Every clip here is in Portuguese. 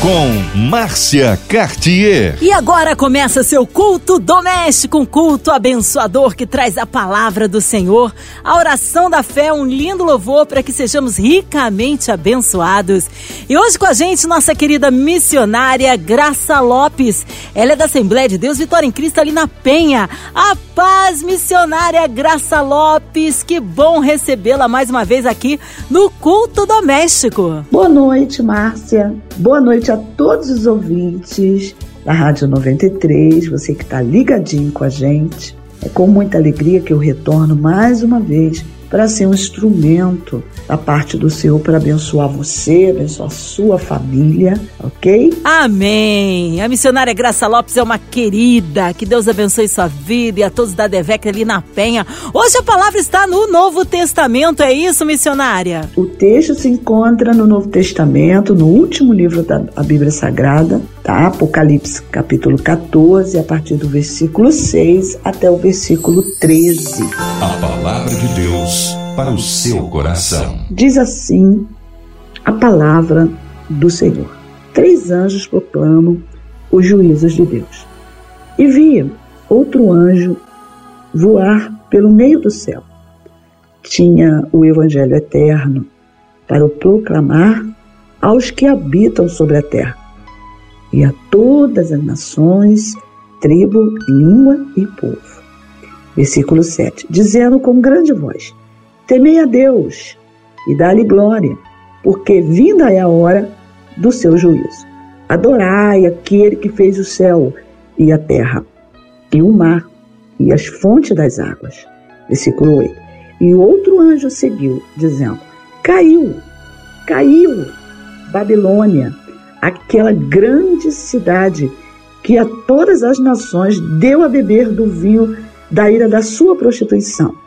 com Márcia Cartier. E agora começa seu culto doméstico, um culto abençoador que traz a palavra do Senhor, a oração da fé, um lindo louvor para que sejamos ricamente abençoados. E hoje com a gente, nossa querida missionária Graça Lopes. Ela é da Assembleia de Deus Vitória em Cristo ali na Penha. A paz, missionária Graça Lopes. Que bom recebê-la mais uma vez aqui no culto doméstico. Boa noite, Márcia. Boa noite a todos os ouvintes da Rádio 93, você que está ligadinho com a gente. É com muita alegria que eu retorno mais uma vez para ser um instrumento da parte do Senhor para abençoar você, abençoar a sua família, ok? Amém! A missionária Graça Lopes é uma querida, que Deus abençoe sua vida e a todos da Devec ali na Penha. Hoje a palavra está no Novo Testamento, é isso, missionária? O texto se encontra no Novo Testamento, no último livro da Bíblia Sagrada, tá? Apocalipse capítulo 14, a partir do versículo 6 até o versículo 13. A palavra de Deus para o seu coração. Diz assim a palavra do Senhor. Três anjos proclamam os juízos de Deus. E via outro anjo voar pelo meio do céu. Tinha o evangelho eterno para o proclamar aos que habitam sobre a terra e a todas as nações, tribo, língua e povo. Versículo 7. Dizendo com grande voz: Temei a Deus e dá-lhe glória, porque vinda é a hora do seu juízo. Adorai aquele que fez o céu e a terra, e o mar, e as fontes das águas. Versículo 8. E outro anjo seguiu, dizendo: Caiu, caiu Babilônia aquela grande cidade que a todas as nações deu a beber do vinho da ira da sua prostituição.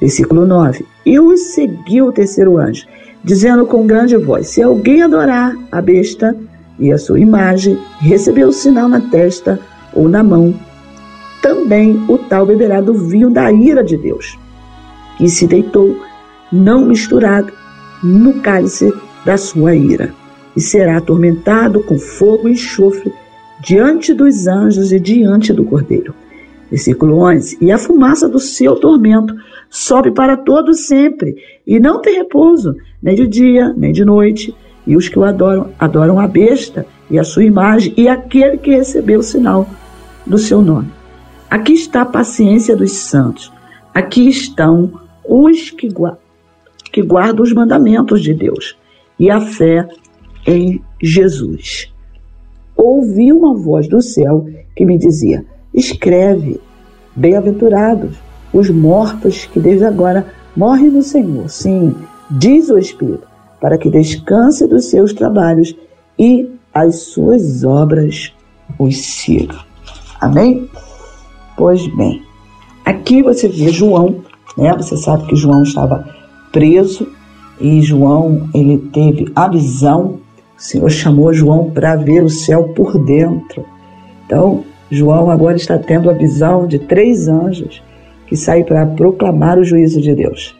Versículo 9. E os seguiu o terceiro anjo, dizendo com grande voz: Se alguém adorar a besta e a sua imagem, receber o sinal na testa ou na mão, também o tal beberá do vinho da ira de Deus. E se deitou, não misturado, no cálice da sua ira e será atormentado com fogo e enxofre diante dos anjos e diante do Cordeiro. Versículo 11: E a fumaça do seu tormento sobe para todo sempre, e não tem repouso, nem de dia, nem de noite. E os que o adoram, adoram a besta e a sua imagem, e aquele que recebeu o sinal do seu nome. Aqui está a paciência dos santos. Aqui estão os que, que guardam os mandamentos de Deus e a fé em Jesus. Ouvi uma voz do céu que me dizia: Escreve, bem-aventurados os mortos que desde agora morrem no Senhor. Sim, diz o Espírito, para que descanse dos seus trabalhos e as suas obras os sigam. Amém? Pois bem, aqui você vê João, né? Você sabe que João estava preso e João ele teve a visão o Senhor chamou João para ver o céu por dentro. Então, João agora está tendo a visão de três anjos que saem para proclamar o juízo de Deus.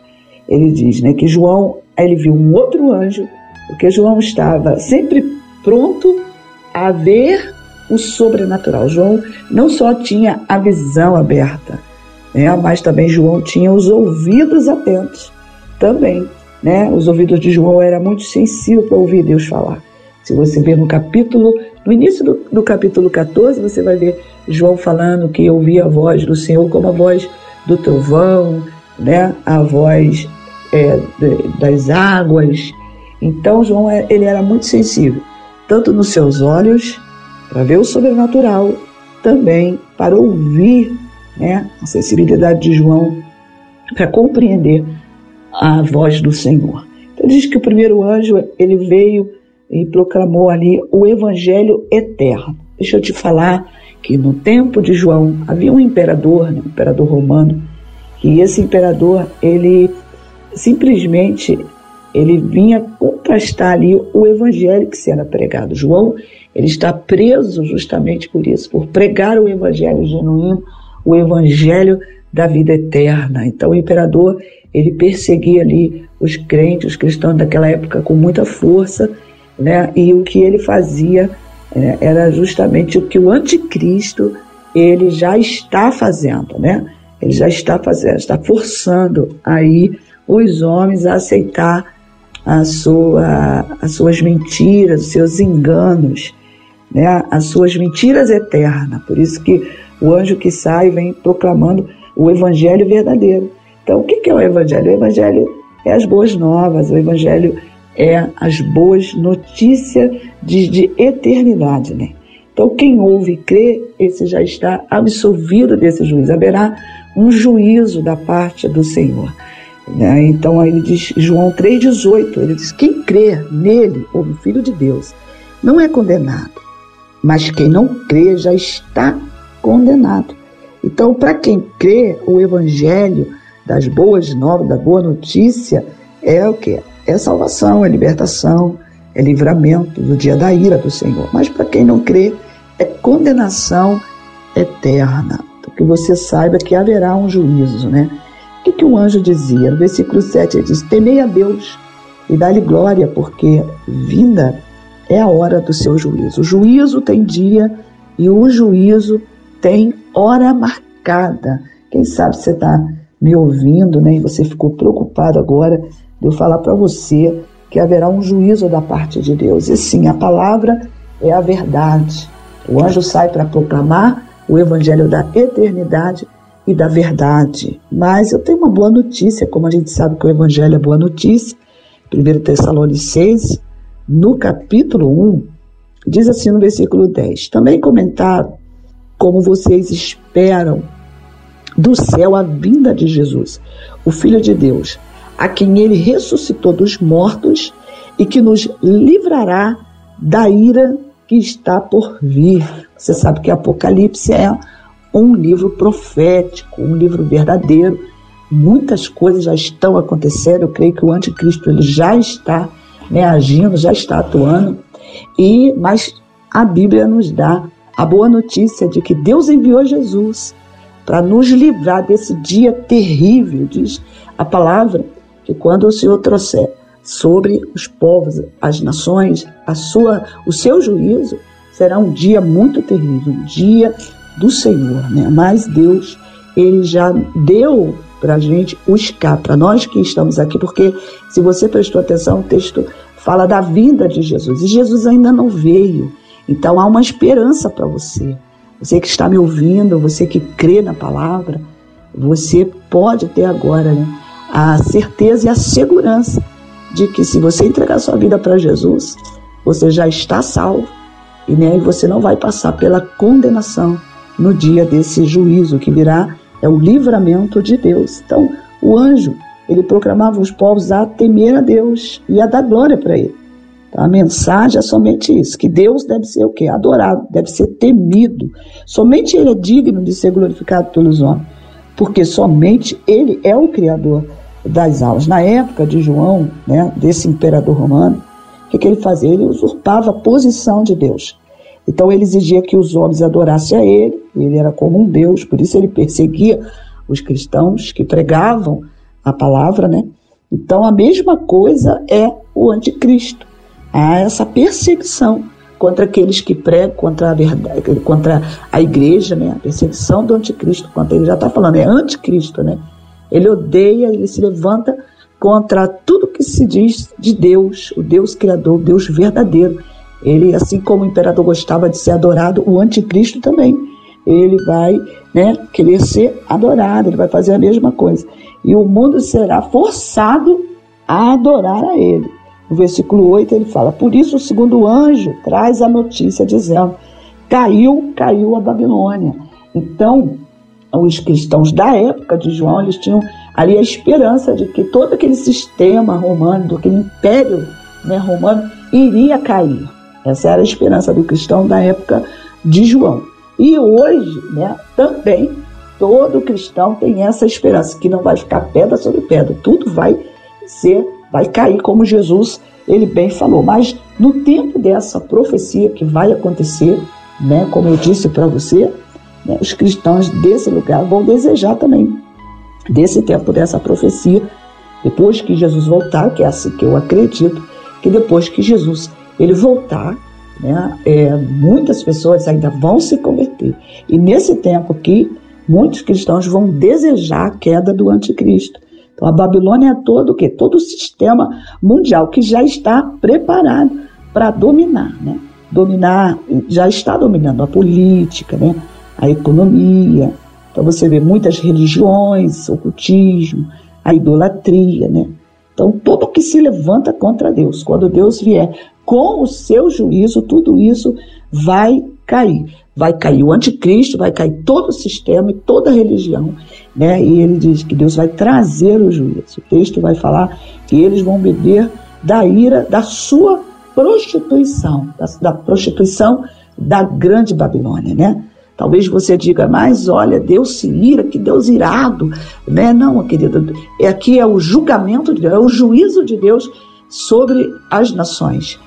Ele diz né, que João ele viu um outro anjo, porque João estava sempre pronto a ver o sobrenatural. João não só tinha a visão aberta, né, mas também João tinha os ouvidos atentos também. Né? Os ouvidos de João eram muito sensíveis para ouvir Deus falar. Se você ver no capítulo, no início do, do capítulo 14, você vai ver João falando que ouvia a voz do Senhor como a voz do trovão, né? a voz é, das águas. Então, João é, ele era muito sensível, tanto nos seus olhos, para ver o sobrenatural, também para ouvir né? a sensibilidade de João, para compreender a voz do Senhor. Então, diz que o primeiro anjo ele veio e proclamou ali o evangelho eterno. Deixa eu te falar que no tempo de João havia um imperador, né, um imperador romano, e esse imperador ele simplesmente ele vinha contrastar ali o evangelho que se era pregado. João Ele está preso justamente por isso, por pregar o evangelho genuíno, o evangelho da vida eterna. Então o imperador, ele perseguia ali os crentes, os cristãos daquela época com muita força, né? E o que ele fazia né, era justamente o que o anticristo ele já está fazendo, né? Ele já está fazendo, está forçando aí os homens a aceitar a sua, as suas mentiras, os seus enganos, né? as suas mentiras eternas. Por isso que o anjo que sai vem proclamando o evangelho verdadeiro. Então, o que é o evangelho? O evangelho é as boas novas, o evangelho é as boas notícias de, de eternidade, né? Então, quem ouve e crê, esse já está absolvido desse juízo. Haverá um juízo da parte do Senhor. Né? Então, ele diz, João 3,18, ele diz: Quem crê nele, ou no Filho de Deus, não é condenado, mas quem não crê já está condenado. Então, para quem crê, o Evangelho das boas novas, da boa notícia, é o que? É salvação, é libertação, é livramento do dia da ira do Senhor. Mas para quem não crê, é condenação eterna. Que você saiba que haverá um juízo, né? O que, que o anjo dizia? No versículo 7 ele diz: Temei a Deus e dá-lhe glória, porque vinda é a hora do seu juízo. O juízo tem dia e o juízo tem hora marcada. Quem sabe você está me ouvindo, né? E você ficou preocupado agora de eu falar para você que haverá um juízo da parte de Deus. E sim, a palavra é a verdade. O anjo sai para proclamar o evangelho da eternidade e da verdade. Mas eu tenho uma boa notícia, como a gente sabe que o evangelho é boa notícia. 1 Tessalonicenses, no capítulo 1, diz assim no versículo 10: Também comentaram como vocês esperam do céu a vinda de Jesus, o Filho de Deus, a quem ele ressuscitou dos mortos e que nos livrará da ira que está por vir. Você sabe que Apocalipse é um livro profético, um livro verdadeiro. Muitas coisas já estão acontecendo. Eu creio que o anticristo ele já está né, agindo, já está atuando. E mas a Bíblia nos dá a boa notícia de que Deus enviou Jesus para nos livrar desse dia terrível, diz a palavra, que quando o Senhor trouxer sobre os povos, as nações, a sua, o seu juízo, será um dia muito terrível, um dia do Senhor, né? Mas Deus, ele já deu para a gente o escape, para nós que estamos aqui, porque se você prestou atenção, o texto fala da vinda de Jesus e Jesus ainda não veio. Então há uma esperança para você. Você que está me ouvindo, você que crê na palavra, você pode ter agora né, a certeza e a segurança de que se você entregar sua vida para Jesus, você já está salvo e, né, você não vai passar pela condenação no dia desse juízo que virá, é o livramento de Deus. Então, o anjo, ele proclamava os povos a temer a Deus e a dar glória para ele. A mensagem é somente isso, que Deus deve ser o quê? Adorado, deve ser temido. Somente Ele é digno de ser glorificado pelos homens, porque somente Ele é o Criador das almas. Na época de João, né, desse imperador romano, o que, que ele fazia? Ele usurpava a posição de Deus. Então ele exigia que os homens adorassem a ele, ele era como um Deus, por isso ele perseguia os cristãos que pregavam a palavra, né? Então a mesma coisa é o anticristo há essa perseguição contra aqueles que pregam contra a verdade, contra a igreja, né? A perseguição do anticristo, contra ele já está falando, é anticristo, né? Ele odeia, ele se levanta contra tudo que se diz de Deus, o Deus criador, o Deus verdadeiro. Ele, assim como o imperador gostava de ser adorado, o anticristo também. Ele vai né, querer ser adorado, ele vai fazer a mesma coisa. E o mundo será forçado a adorar a ele. No versículo 8 ele fala: Por isso o segundo anjo traz a notícia dizendo: Caiu, caiu a Babilônia. Então, os cristãos da época de João, eles tinham ali a esperança de que todo aquele sistema romano, aquele império né, romano, iria cair. Essa era a esperança do cristão da época de João. E hoje, né, também, todo cristão tem essa esperança, que não vai ficar pedra sobre pedra, tudo vai ser vai cair como Jesus ele bem falou. Mas no tempo dessa profecia que vai acontecer, né, como eu disse para você, né, os cristãos desse lugar vão desejar também desse tempo dessa profecia, depois que Jesus voltar, que é assim que eu acredito, que depois que Jesus ele voltar, né, é, muitas pessoas ainda vão se converter. E nesse tempo aqui, muitos cristãos vão desejar a queda do anticristo. Então a Babilônia é todo o quê? Todo o sistema mundial que já está preparado para dominar, né? Dominar, já está dominando a política, né? A economia. Então você vê muitas religiões, ocultismo, a idolatria, né? Então tudo que se levanta contra Deus, quando Deus vier com o seu juízo, tudo isso vai cair. Vai cair o anticristo, vai cair todo o sistema e toda a religião. Né? E ele diz que Deus vai trazer o juízo. O texto vai falar que eles vão beber da ira da sua prostituição, da, da prostituição da grande Babilônia, né? Talvez você diga, mas olha, Deus se ira, que Deus irado, né? Não, querida, é aqui é o julgamento de Deus, é o juízo de Deus sobre as nações.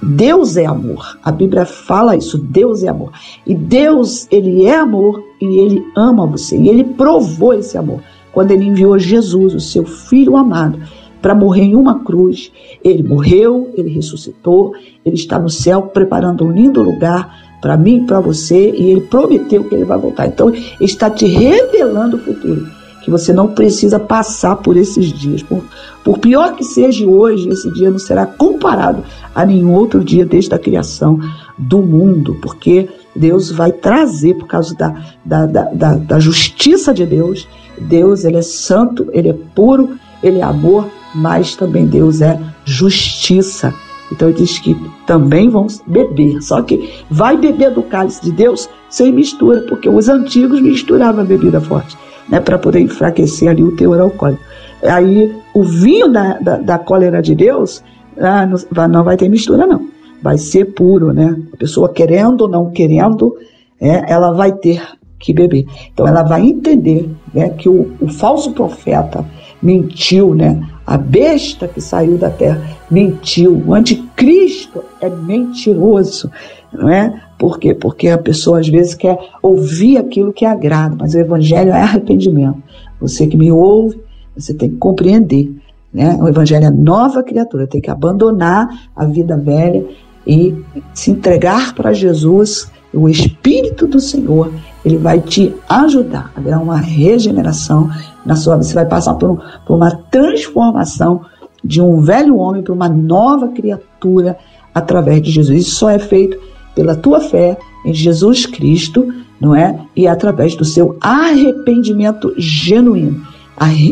Deus é amor. A Bíblia fala isso, Deus é amor. E Deus, ele é amor e ele ama você. E ele provou esse amor quando ele enviou Jesus, o seu filho amado, para morrer em uma cruz. Ele morreu, ele ressuscitou, ele está no céu preparando um lindo lugar para mim e para você e ele prometeu que ele vai voltar. Então, ele está te revelando o futuro que você não precisa passar por esses dias. Por, por pior que seja hoje, esse dia não será comparado a nenhum outro dia desde a criação do mundo, porque Deus vai trazer, por causa da, da, da, da, justiça de Deus, Deus ele é santo, ele é puro, ele é amor, mas também Deus é justiça. Então ele diz que também vão beber, só que vai beber do cálice de Deus sem mistura, porque os antigos misturavam a bebida forte né, para poder enfraquecer ali o teor alcoólico. Aí o vinho da, da, da cólera de Deus ah, não, não, vai ter mistura, não. Vai ser puro, né? A pessoa querendo ou não querendo, é, ela vai ter que beber. Então ela vai entender né, que o, o falso profeta mentiu, né? A besta que saiu da terra mentiu. O anticristo é mentiroso, não é? Por quê? Porque a pessoa às vezes quer ouvir aquilo que agrada, mas o evangelho é arrependimento. Você que me ouve, você tem que compreender. Né? O evangelho é nova criatura, tem que abandonar a vida velha e se entregar para Jesus. O Espírito do Senhor, ele vai te ajudar a dar uma regeneração na sua vida. Você vai passar por, um, por uma transformação de um velho homem para uma nova criatura através de Jesus. Isso só é feito pela tua fé em Jesus Cristo, não é? E através do seu arrependimento genuíno.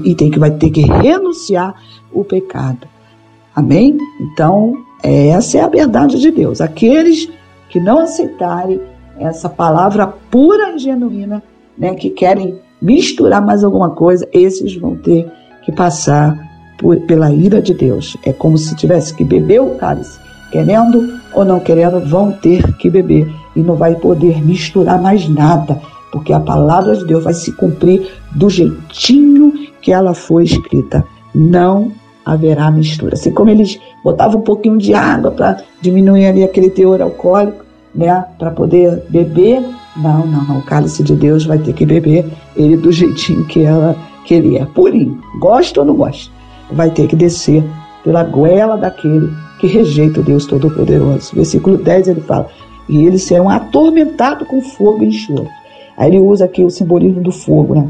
E tem que vai ter que renunciar o pecado. Amém? Então, essa é a verdade de Deus. Aqueles que não aceitarem essa palavra pura e genuína, né, que querem misturar mais alguma coisa, esses vão ter que passar por, pela ira de Deus. É como se tivesse que beber o cálice querendo ou não querendo, vão ter que beber e não vai poder misturar mais nada, porque a palavra de Deus vai se cumprir do jeitinho que ela foi escrita. Não haverá mistura. Assim como eles botavam um pouquinho de água para diminuir ali aquele teor alcoólico, né, para poder beber, não, não, não. O cálice de Deus vai ter que beber ele do jeitinho que ela que ele é, purinho. Gosta ou não gosta? Vai ter que descer pela goela daquele que rejeita o Deus Todo-Poderoso. Versículo 10 ele fala: E eles serão atormentados com fogo e enxofre. Aí ele usa aqui o simbolismo do fogo, né?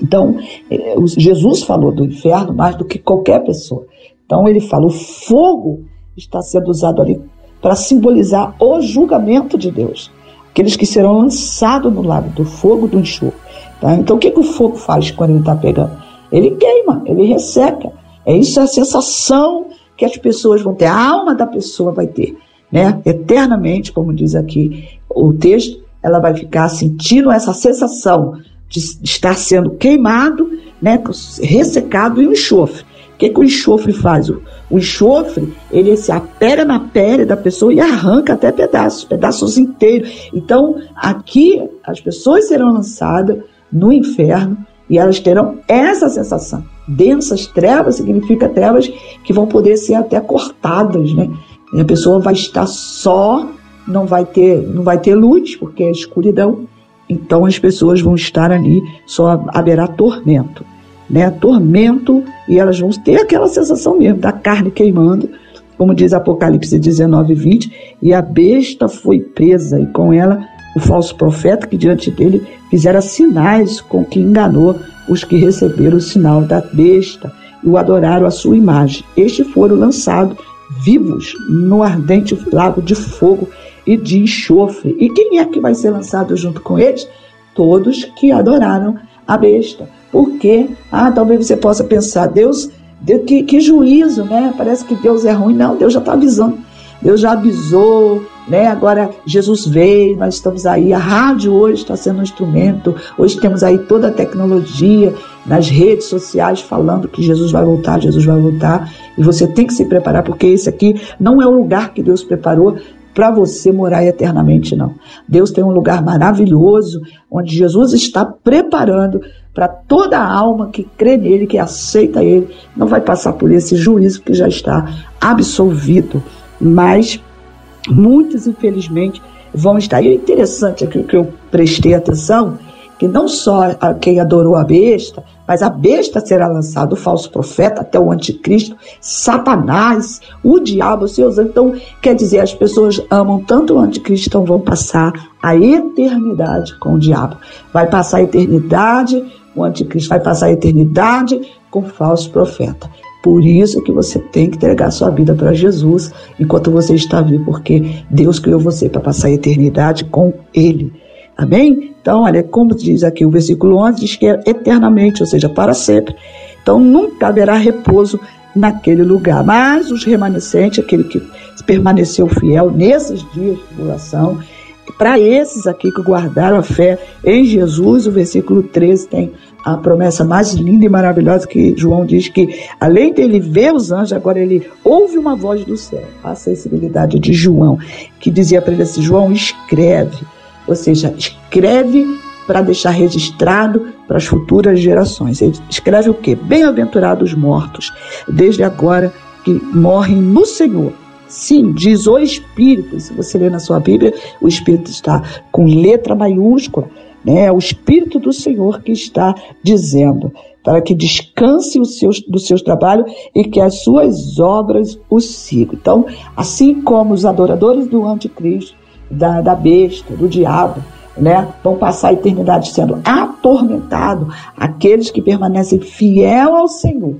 Então, é, Jesus falou do inferno mais do que qualquer pessoa. Então, ele fala: o fogo está sendo usado ali para simbolizar o julgamento de Deus. Aqueles que serão lançados no lago do fogo do enxofre. Tá? Então, o que, que o fogo faz quando ele está pegando? Ele queima, ele resseca. É isso a sensação que as pessoas vão ter, a alma da pessoa vai ter, né? Eternamente, como diz aqui o texto, ela vai ficar sentindo essa sensação de estar sendo queimado, né? Ressecado e o enxofre. O que, que o enxofre faz? O, enxofre, ele se apega na pele da pessoa e arranca até pedaços, pedaços inteiros. Então, aqui, as pessoas serão lançadas no inferno E elas terão essa sensação. Densas trevas significa trevas que vão poder ser até cortadas, né? E a pessoa vai estar só, não vai ter, não vai ter luz, porque é escuridão. Então as pessoas vão estar ali, só haverá tormento, né? Tormento e elas vão ter aquela sensação mesmo da carne queimando, como diz Apocalipse 19, 20, e a besta foi presa e com ela o falso profeta que diante dele fizera sinais com que enganou os que receberam o sinal da besta e o adoraram a sua imagem. Estes foram lançados vivos no ardente lago de fogo e de enxofre. E quem é que vai ser lançado junto com eles? Todos que adoraram a besta. Porque, ah, talvez você possa pensar, Deus, Deus que, que juízo, né? Parece que Deus é ruim. Não, Deus já está avisando. Deus já avisou, né? Agora Jesus veio, nós estamos aí. A rádio hoje está sendo um instrumento. Hoje temos aí toda a tecnologia nas redes sociais falando que Jesus vai voltar, Jesus vai voltar. E você tem que se preparar, porque esse aqui não é o lugar que Deus preparou para você morar eternamente, não. Deus tem um lugar maravilhoso onde Jesus está preparando para toda a alma que crê nele, que aceita ele, não vai passar por esse juízo que já está absolvido. Mas muitos, infelizmente, vão estar. E é interessante aqui que eu prestei atenção que não só quem adorou a besta, mas a besta será lançado, o falso profeta, até o anticristo, Satanás, o diabo, seus Então, quer dizer, as pessoas amam tanto o anticristo, então vão passar a eternidade com o diabo. Vai passar a eternidade, o anticristo vai passar a eternidade com o falso profeta. Por isso que você tem que entregar sua vida para Jesus enquanto você está vivo, porque Deus criou você para passar a eternidade com Ele. Amém? Então, olha, como diz aqui o versículo 11, diz que é eternamente, ou seja, para sempre. Então, nunca haverá repouso naquele lugar. Mas os remanescentes, aquele que permaneceu fiel nesses dias de tribulação, para esses aqui que guardaram a fé em Jesus, o versículo 13 tem a promessa mais linda e maravilhosa que João diz que, além dele ver os anjos, agora ele ouve uma voz do céu. A sensibilidade de João, que dizia para ele assim: João, escreve ou seja, escreve para deixar registrado para as futuras gerações. Ele escreve o quê? Bem-aventurados mortos, desde agora que morrem no Senhor. Sim, diz o Espírito. Se você ler na sua Bíblia, o Espírito está com letra maiúscula. Né? É o Espírito do Senhor que está dizendo para que descanse os seus, do seus trabalhos e que as suas obras o sigam. Então, assim como os adoradores do anticristo da, da besta, do diabo, né? Vão passar a eternidade sendo atormentados aqueles que permanecem fiel ao Senhor.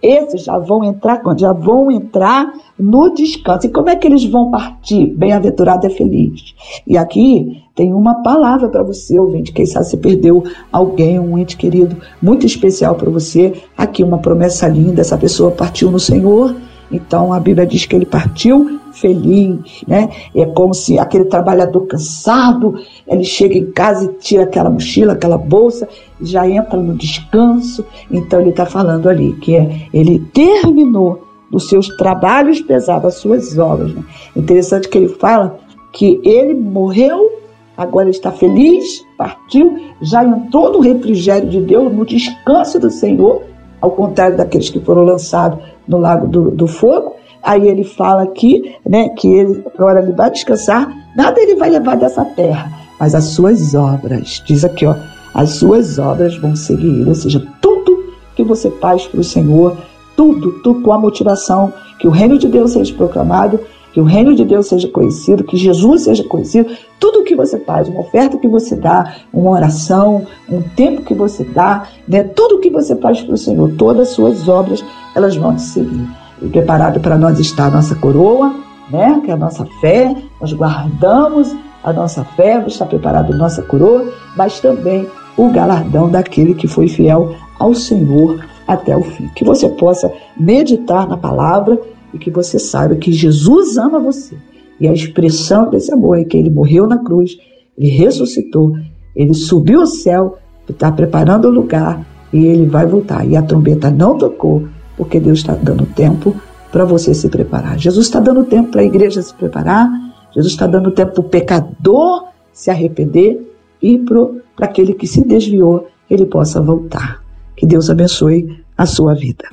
Esses já vão entrar quando? Já vão entrar no descanso. E como é que eles vão partir? Bem-aventurado é feliz. E aqui tem uma palavra para você, ouvinte. Quem sabe você perdeu alguém, um ente querido muito especial para você. Aqui uma promessa linda. Essa pessoa partiu no Senhor então a Bíblia diz que ele partiu feliz, né? É como se aquele trabalhador cansado, ele chega em casa e tira aquela mochila, aquela bolsa, já entra no descanso. Então ele está falando ali que é, ele terminou os seus trabalhos pesados, as suas obras. Né? Interessante que ele fala que ele morreu, agora está feliz, partiu, já entrou no refrigério de Deus, no descanso do Senhor, ao contrário daqueles que foram lançados no lago do, do fogo. Aí ele fala aqui, né, que ele agora ele vai descansar, nada ele vai levar dessa terra, mas as suas obras, diz aqui, ó, as suas obras vão seguir ou seja, tudo que você faz para o Senhor, tudo, tudo com a motivação que o reino de Deus seja proclamado, que o reino de Deus seja conhecido, que Jesus seja conhecido, tudo o que você faz, uma oferta que você dá, uma oração, um tempo que você dá, né, tudo o que você faz para o Senhor, todas as suas obras, elas vão te seguir. E preparado para nós está a nossa coroa, né, que é a nossa fé, nós guardamos a nossa fé, está preparado a nossa coroa, mas também o galardão daquele que foi fiel ao Senhor até o fim. Que você possa meditar na palavra e que você saiba que Jesus ama você. E a expressão desse amor é que ele morreu na cruz, ele ressuscitou, ele subiu ao céu, está preparando o lugar e ele vai voltar. E a trombeta não tocou, porque Deus está dando tempo para você se preparar. Jesus está dando tempo para a igreja se preparar, Jesus está dando tempo para o pecador se arrepender e para aquele que se desviou ele possa voltar. Que Deus abençoe a sua vida.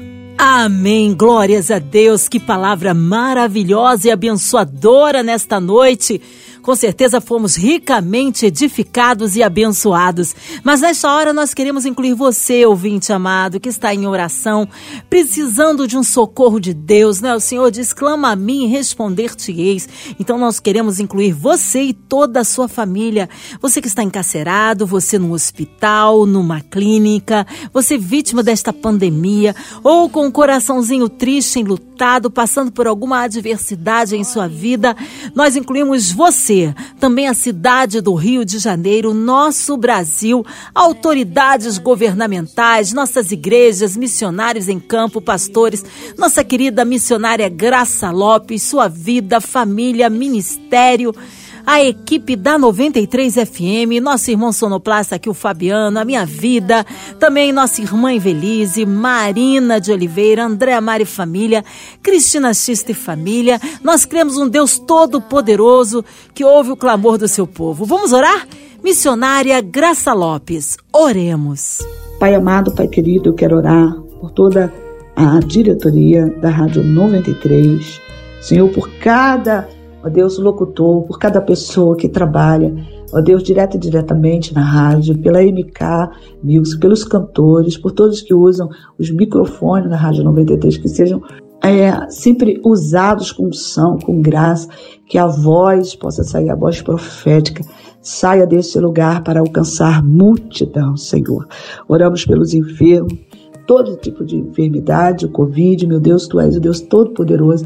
Amém. Glórias a Deus. Que palavra maravilhosa e abençoadora nesta noite. Com certeza fomos ricamente edificados e abençoados. Mas nesta hora nós queremos incluir você, ouvinte amado, que está em oração, precisando de um socorro de Deus, né? O Senhor diz: clama a mim e responder-te-eis. Então nós queremos incluir você e toda a sua família. Você que está encarcerado, você no hospital, numa clínica, você vítima desta pandemia, ou com um coraçãozinho triste, enlutado, passando por alguma adversidade em sua vida, nós incluímos você você, também a cidade do Rio de Janeiro, nosso Brasil, autoridades governamentais, nossas igrejas, missionários em campo, pastores, nossa querida missionária Graça Lopes, sua vida, família, ministério a equipe da 93 FM, nosso irmão sonoplasta aqui, o Fabiano, a minha vida, também nossa irmã Evelise, Marina de Oliveira, Andréa Mari Família, Cristina Xista e Família. Nós cremos um Deus todo-poderoso que ouve o clamor do seu povo. Vamos orar? Missionária Graça Lopes, oremos. Pai amado, Pai querido, eu quero orar por toda a diretoria da Rádio 93. Senhor, por cada ó Deus, locutor, por cada pessoa que trabalha, ó Deus, direto e diretamente na rádio, pela MK Music, pelos cantores, por todos que usam os microfones na Rádio 93, que sejam é, sempre usados com unção, com graça, que a voz possa sair, a voz profética, saia desse lugar para alcançar multidão, Senhor. Oramos pelos enfermos, todo tipo de enfermidade, o Covid, meu Deus, Tu és o Deus Todo-Poderoso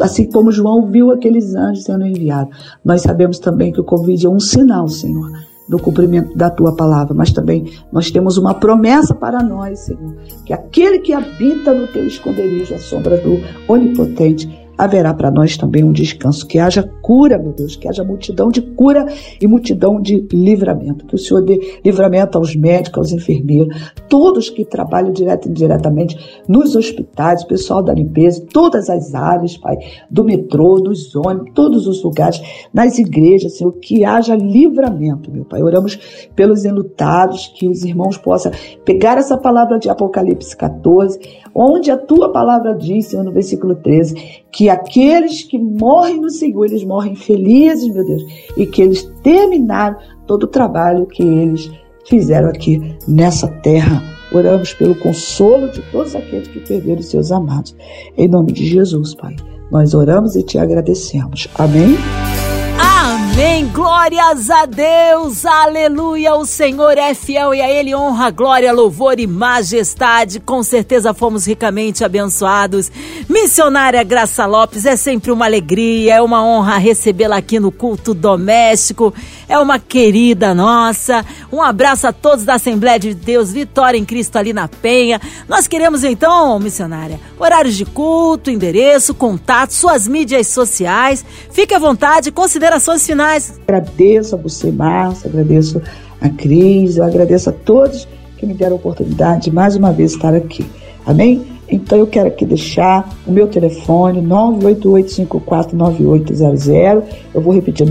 assim como João viu aqueles anjos sendo enviados. Nós sabemos também que o Covid é um sinal, Senhor, do cumprimento da tua palavra, mas também nós temos uma promessa para nós, Senhor, que aquele que habita no teu esconderijo, a sombra do Onipotente, haverá para nós também um descanso. Que haja cura, meu Deus, que haja multidão de cura e multidão de livramento. Que o Senhor dê livramento aos médicos, aos enfermeiros, todos que trabalham direto e indiretamente nos hospitais, pessoal da limpeza, todas as áreas, Pai, do metrô, dos ônibus, todos os lugares, nas igrejas, Senhor, que haja livramento, meu Pai. Oramos pelos enlutados, que os irmãos possam pegar essa palavra de Apocalipse 14, onde a tua palavra diz, Senhor, no versículo 13, que aqueles que morrem no Senhor, eles morrem felizes, meu Deus, e que eles terminaram todo o trabalho que eles fizeram aqui nessa terra. Oramos pelo consolo de todos aqueles que perderam seus amados. Em nome de Jesus, Pai, nós oramos e te agradecemos. Amém. Amém. Glórias a Deus. Aleluia. O Senhor é fiel e a Ele honra, glória, louvor e majestade. Com certeza fomos ricamente abençoados. Missionária Graça Lopes, é sempre uma alegria, é uma honra recebê-la aqui no culto doméstico. É uma querida nossa. Um abraço a todos da Assembleia de Deus, Vitória em Cristo ali na Penha. Nós queremos então, missionária, horários de culto, endereço, contato, suas mídias sociais. Fique à vontade, considerações finais Agradeço a você, Márcia, agradeço a Cris, eu agradeço a todos que me deram a oportunidade de mais uma vez estar aqui. Amém? Então eu quero aqui deixar o meu telefone 988-549800. Eu vou repetir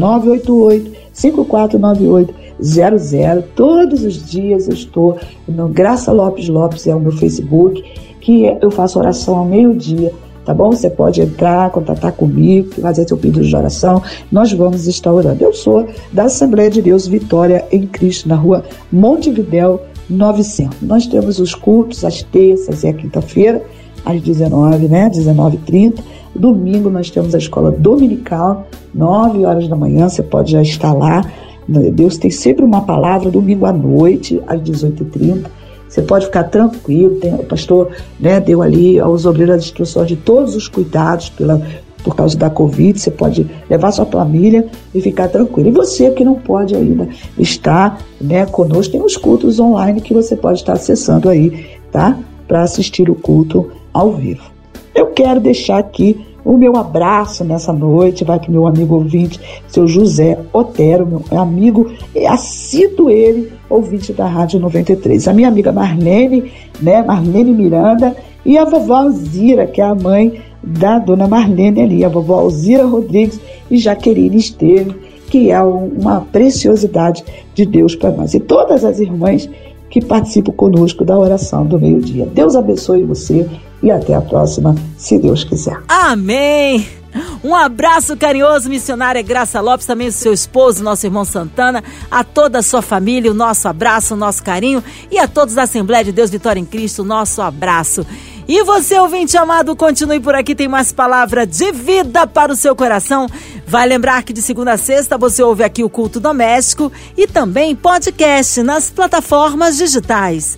988-549800. Todos os dias eu estou no Graça Lopes Lopes, é o meu Facebook, que eu faço oração ao meio-dia tá bom? Você pode entrar, contatar comigo, fazer seu pedido de oração, nós vamos estar orando. Eu sou da Assembleia de Deus Vitória em Cristo, na rua Montevidéu 900. Nós temos os cultos às terças e à quinta-feira, às 19, né? 19h30. Domingo nós temos a escola dominical, 9 horas da manhã, você pode já estar lá. Deus tem sempre uma palavra, domingo à noite, às 18h30. Você pode ficar tranquilo, tem, o pastor né, deu ali aos obreiros as instruções de todos os cuidados pela, por causa da Covid, você pode levar sua família e ficar tranquilo. E você que não pode ainda estar né, conosco, tem os cultos online que você pode estar acessando aí, tá? Para assistir o culto ao vivo. Eu quero deixar aqui o meu abraço nessa noite vai para meu amigo ouvinte, seu José Otero, meu amigo, assíduo ele, ouvinte da Rádio 93. A minha amiga Marlene, né, Marlene Miranda, e a vovó Alzira, que é a mãe da dona Marlene ali, a vovó Alzira Rodrigues e Jaqueline Esteves, que é uma preciosidade de Deus para nós. E todas as irmãs que participam conosco da oração do meio-dia. Deus abençoe você e até a próxima, se Deus quiser. Amém! Um abraço carinhoso, missionária Graça Lopes, também o seu esposo, nosso irmão Santana, a toda a sua família, o nosso abraço, o nosso carinho e a todos da Assembleia de Deus Vitória em Cristo, o nosso abraço. E você, ouvinte amado, continue por aqui, tem mais palavra de vida para o seu coração. Vai lembrar que de segunda a sexta você ouve aqui o culto doméstico e também podcast nas plataformas digitais.